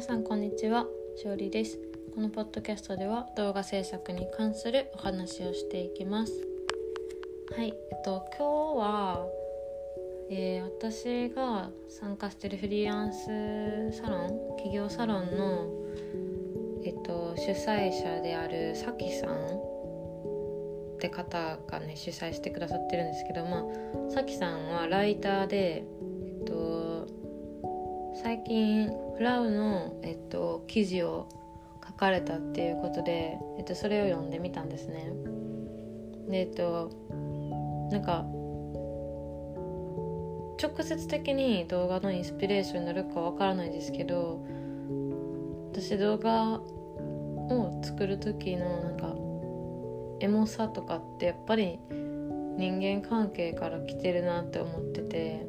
皆さんこんにちは。勝利です。このポッドキャストでは動画制作に関するお話をしていきます。はいえっと今日は、えー、私が参加してるフリーランスサロン企業サロンのえっと主催者であるさきさんって方がね主催してくださってるんですけどまあさきさんはライターでえっと最近ラウの、えっと、記事を書かれたっていうことで、えっと、それを読んでみたんですね。でえっとなんか直接的に動画のインスピレーションになるかわからないですけど私動画を作る時のなんかエモさとかってやっぱり人間関係から来てるなって思ってて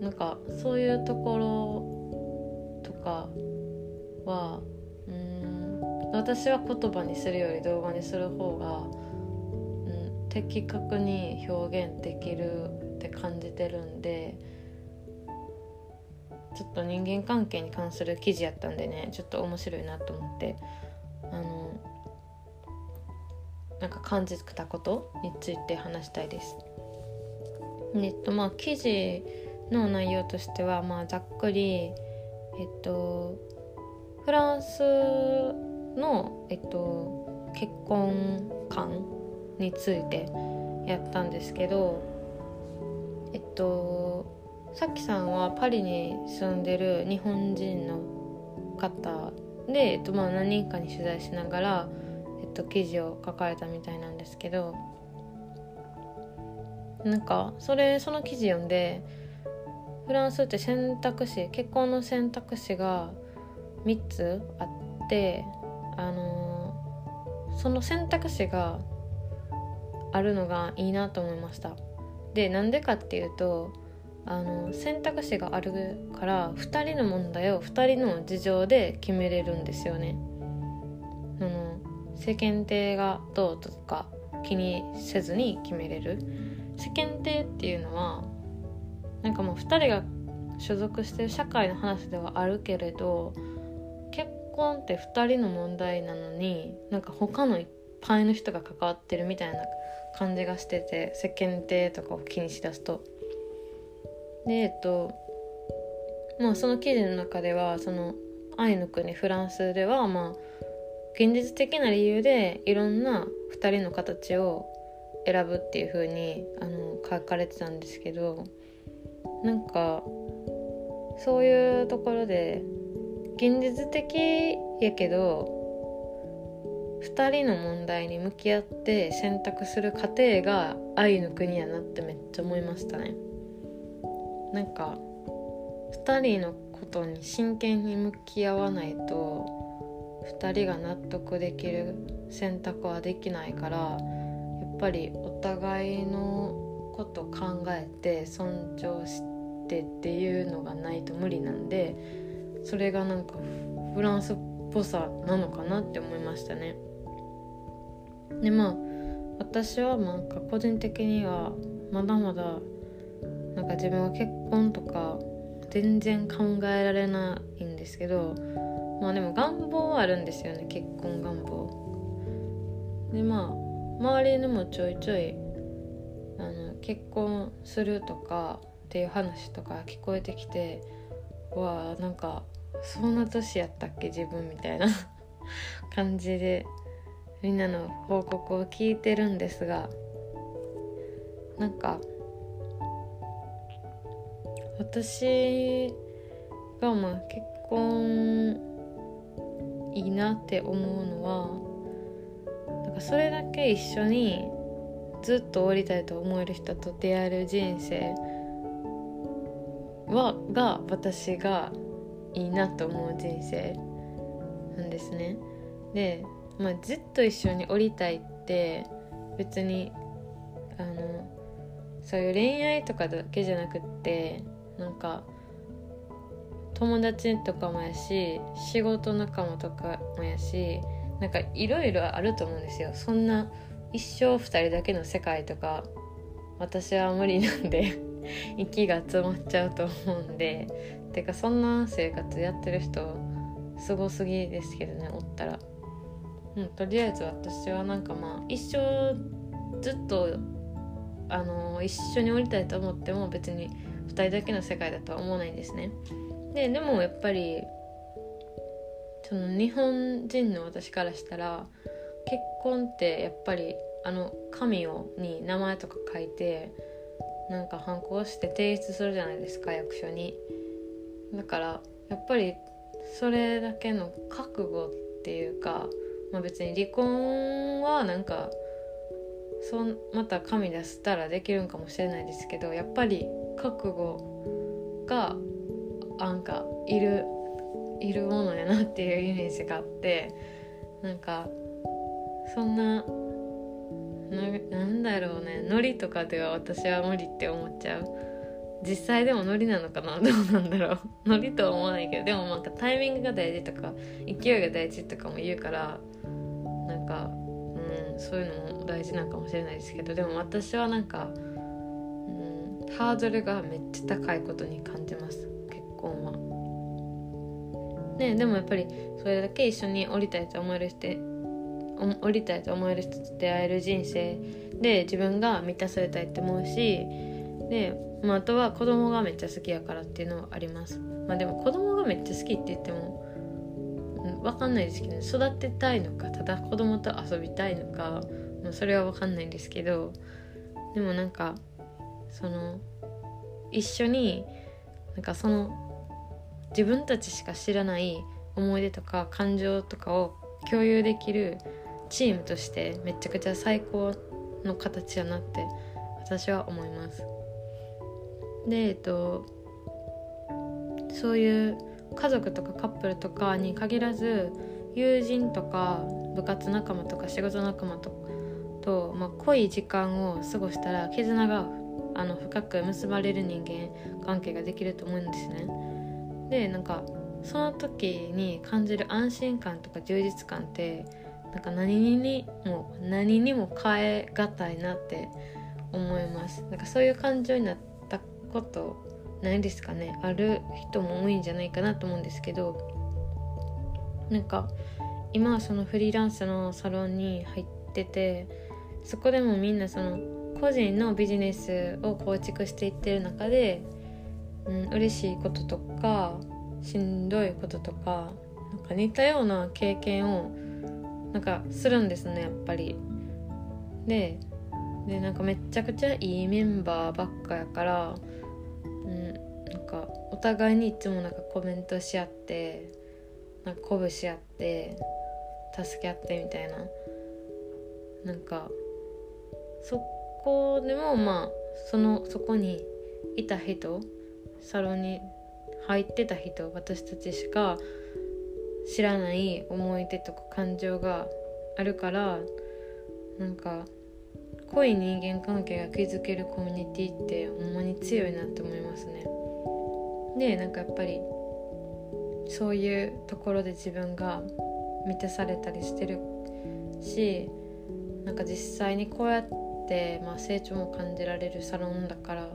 なんかそういうところとかはうん私は言葉にするより動画にする方が、うん、的確に表現できるって感じてるんでちょっと人間関係に関する記事やったんでねちょっと面白いなと思ってあのなんか感じたことについて話したいです。えっとまあ記事の内容としては、まあ、ざっくり、えっと、フランスの、えっと、結婚観についてやったんですけどえっとさっきさんはパリに住んでる日本人の方で、えっとまあ、何人かに取材しながら、えっと、記事を書かれたみたいなんですけどなんかそれその記事読んでフランスって選択肢結婚の選択肢が3つあってあのー、その選択肢があるのがいいなと思いましたでなんでかっていうとあの選択肢があるから2人の問題を2人の事情で決めれるんですよね。あの世間体がどうとか気にせずに決めれる世間体っていうのはなんかもう2人が所属してる社会の話ではあるけれど結婚って2人の問題なのになんか他のいっぱいの人が関わってるみたいな感じがしてて世間体とかを気にしだすと。でえっとまあその記事の中ではその愛の国フランスではまあ現実的な理由でいろんな2人の形を選ぶっていう風にあに書かれてたんですけどなんかそういうところで現実的やけど2人の問題に向き合って選択する過程が愛の国やなってめっちゃ思いましたね。なんか2人のことに真剣に向き合わないと2人が納得できる選択はできないからやっぱりお互いのこと考えて尊重してっていうのがないと無理なんでそれがなんかフランスっぽさなのかなって思いましたね。でまあ私はなんか個人的にはまだまだなんか自分は結婚とか全然考えられないんですけどまあでも願望はあるんですよね結婚願望でまあ周りにもちょいちょいあの結婚するとかっていう話とか聞こえてきてわあなんかそんな年やったっけ自分みたいな 感じでみんなの報告を聞いてるんですがなんか私がまあ結婚いいなって思うのはなんかそれだけ一緒にずっと降りたいと思える人と出会える人生はが私がいいなと思う人生なんですね。で、まあ、ずっと一緒に降りたいって別にあのそういう恋愛とかだけじゃなくってなんか友達とかもやし仕事仲間とかもやしなんかいろいろあると思うんですよそんな一生2人だけの世界とか私は無理なんで 息が詰まっちゃうと思うんでてかそんな生活やってる人すごすぎですけどねおったら、うん、とりあえず私はなんかまあ一生ずっとあの一緒に降りたいと思っても別に2人だけの世界だとは思わないんですね。ででもやっぱりその日本人の私からしたら結婚ってやっぱりあの紙をに名前とか書いてなんか反抗して提出するじゃないですか役所に。だからやっぱりそれだけの覚悟っていうか、まあ、別に離婚はなんかそまた紙出したらできるんかもしれないですけどやっぱり覚悟がなんかいるいるものやなっていうイメージがあってなんかそんななんだろうね。ノリとかでは私は無理って思っちゃう。実際でもノリなのかな？どうなんだろう。ノリとは思わないけど。でもなんかタイミングが大事とか勢いが大事とかも言うからなんかうんそういうのも大事なんかもしれないですけど。でも私はなんか、うん、ハードルがめっちゃ高いことに感じます。結婚は。ねでもやっぱりそれだけ一緒に降りたいと思える人降りたいと思える人と出会える人生で自分が満たされたいって思うしで、まあ、あとは子供がめっちゃ好きやからっていうのはあります。まあでも子供がめっちゃ好きって言っても分かんないですけど、ね、育てたいのかただ子供と遊びたいのか、まあ、それは分かんないんですけどでもなんかその一緒になんかその自分たちしか知らない思い出とか感情とかを共有できるチームとしてめちゃくちゃ最高の形やなって私は思います。でえっとそういう家族とかカップルとかに限らず友人とか部活仲間とか仕事仲間とと、まあ、濃い時間を過ごしたら絆があの深く結ばれる人間関係ができると思うんですね。でなんかその時に感じる安心感とか充実感ってなんか何にも何にも変え難いなって思います。なんかそういう感情になったことないですかね。ある人も多いんじゃないかなと思うんですけど。なんか今はそのフリーランスのサロンに入っててそこでもみんなその個人のビジネスを構築していってる中で、うん、嬉しいこととかしんどいこととかなんか似たような経験をなんかするんですねやっぱり。ででなんかめちゃくちゃいいメンバーばっかやから、うん、なんかお互いにいつもなんかコメントし合ってなんか鼓舞し合って助け合ってみたいななんかそこでもまあそのそこにいた人サロンに入ってた人私たちしか知らない思い出とか感情があるからなんか濃い人間関係が築けるコミュニティってほんまに強いなって思いますね。でなんかやっぱりそういうところで自分が満たされたりしてるしなんか実際にこうやって、まあ、成長も感じられるサロンだから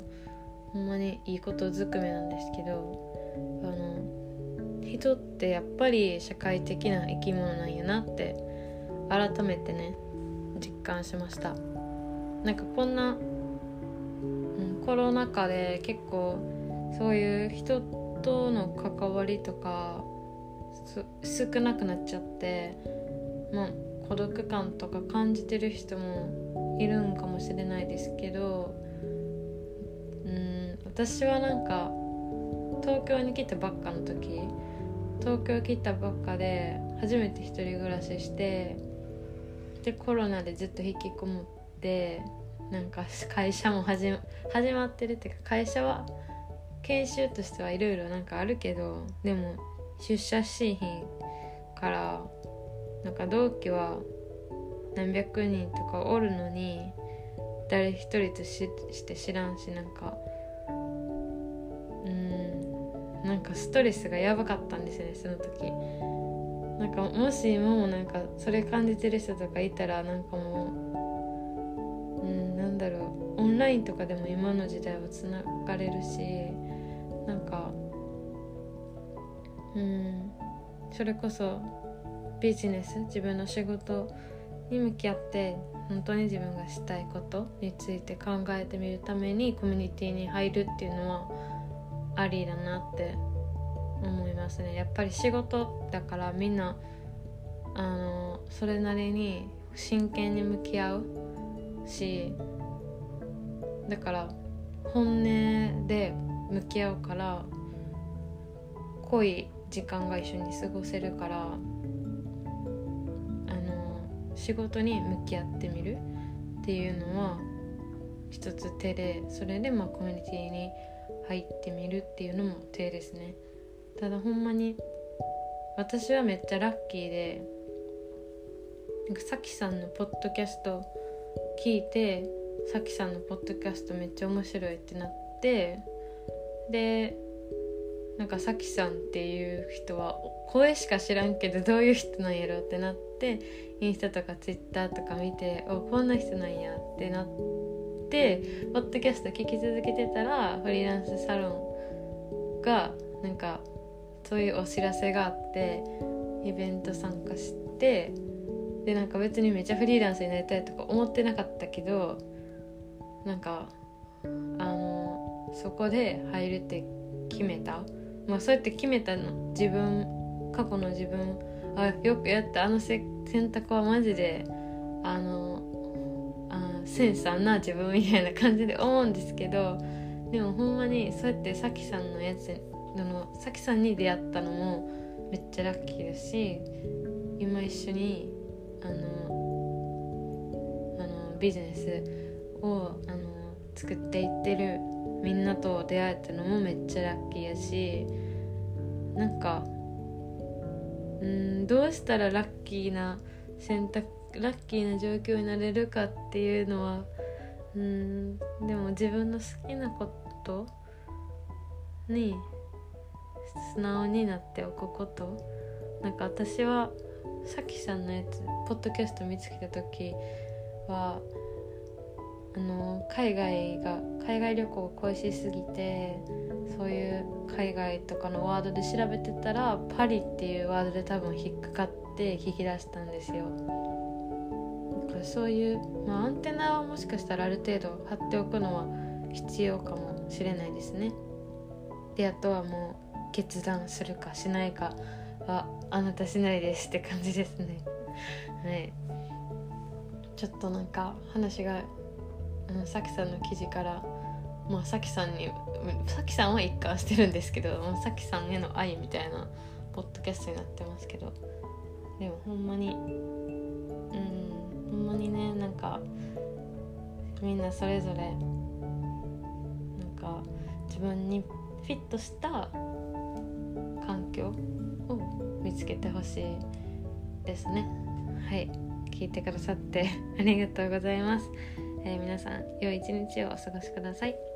ほんまにいいことずくめなんですけどあの人ってやっぱり社会的な生き物なんやなって改めてね実感しました。なんかこんな、うん、コロナ禍で結構そういう人との関わりとか少なくなっちゃってまあ孤独感とか感じてる人もいるんかもしれないですけどうん私はなんか東京に来たばっかの時東京来たばっかで初めて一人暮らししてでコロナでずっと引きこもってなんか会社も始ま始まってるっていうか会社は研修としてはいろいろなんかあるけどでも出社しひんからなんか同期は何百人とかおるのに誰一人としして知らんしなんかうんなんかストレスがやばかったんですよねその時。なんかもし今もなんかそれ感じてる人とかいたらなんかもううんなんだろう。オンラインとかでも今の時代はつながれるしなんかうんそれこそビジネス自分の仕事に向き合って本当に自分がしたいことについて考えてみるためにコミュニティに入るっていうのはありだなって思いますね。やっぱり仕事だからみんなあのそれなりに真剣に向き合うしだから本音で向き合うから濃い時間が一緒に過ごせるからあの仕事に向き合ってみるっていうのは一つ手でそれでまあコミュニティに入ってみるっていうのも手ですね。ただほんまに私はめっちゃラッキーでなんかさきさんのポッドキャスト聞いてさきさんのポッドキャストめっちゃ面白いってなってでなんかさきさんっていう人は声しか知らんけどどういう人なんやろってなってインスタとかツイッターとか見ておこんな人なんやってなってポッドキャスト聞き続けてたらフリーランスサロンがなんかそういうお知らせがあってイベント参加してでなんか別にめっちゃフリーランスになりたいとか思ってなかったけどなんかあのそこで入るって決めた。まあそうやって決めたの。自分過去の自分。あよくやった。あの選択はマジであのセンスあんな自分みたいな感じで思うんですけどでもほんまにそうやってさきさんのやつのさきさんに出会ったのもめっちゃラッキーだし今一緒にあのあのビジネスをあの作っていってるみんなと出会えたのもめっちゃラッキーやしなんかうんどうしたらラッキーな選択ラッキーな状況になれるかっていうのはうんでも自分の好きなことに素直になっておくこと。なんか私はさきさんのやつポッドキャスト見つけた時はあの海外が海外旅行が恋しすぎてそういう海外とかのワードで調べてたらパリっていうワードで多分引っかかって聞き出したんですよ。そういう、まあ、アンテナはもしかしたらある程度張っておくのは必要かもしれないですね。であとはもう決断するかしないかはあなたしないですって感じですね。はい。ちょっとなんか話がさきさんの記事からまあさきさんにさきさんは一貫してるんですけどさきさんへの愛みたいなポッドキャストになってますけど。でもほんまにんかみんなそれぞれなんか自分にフィットした環境を見つけてほしいですね。はい。聞いてくださってありがとうございます、えー、皆さん良い一日をお過ごしください。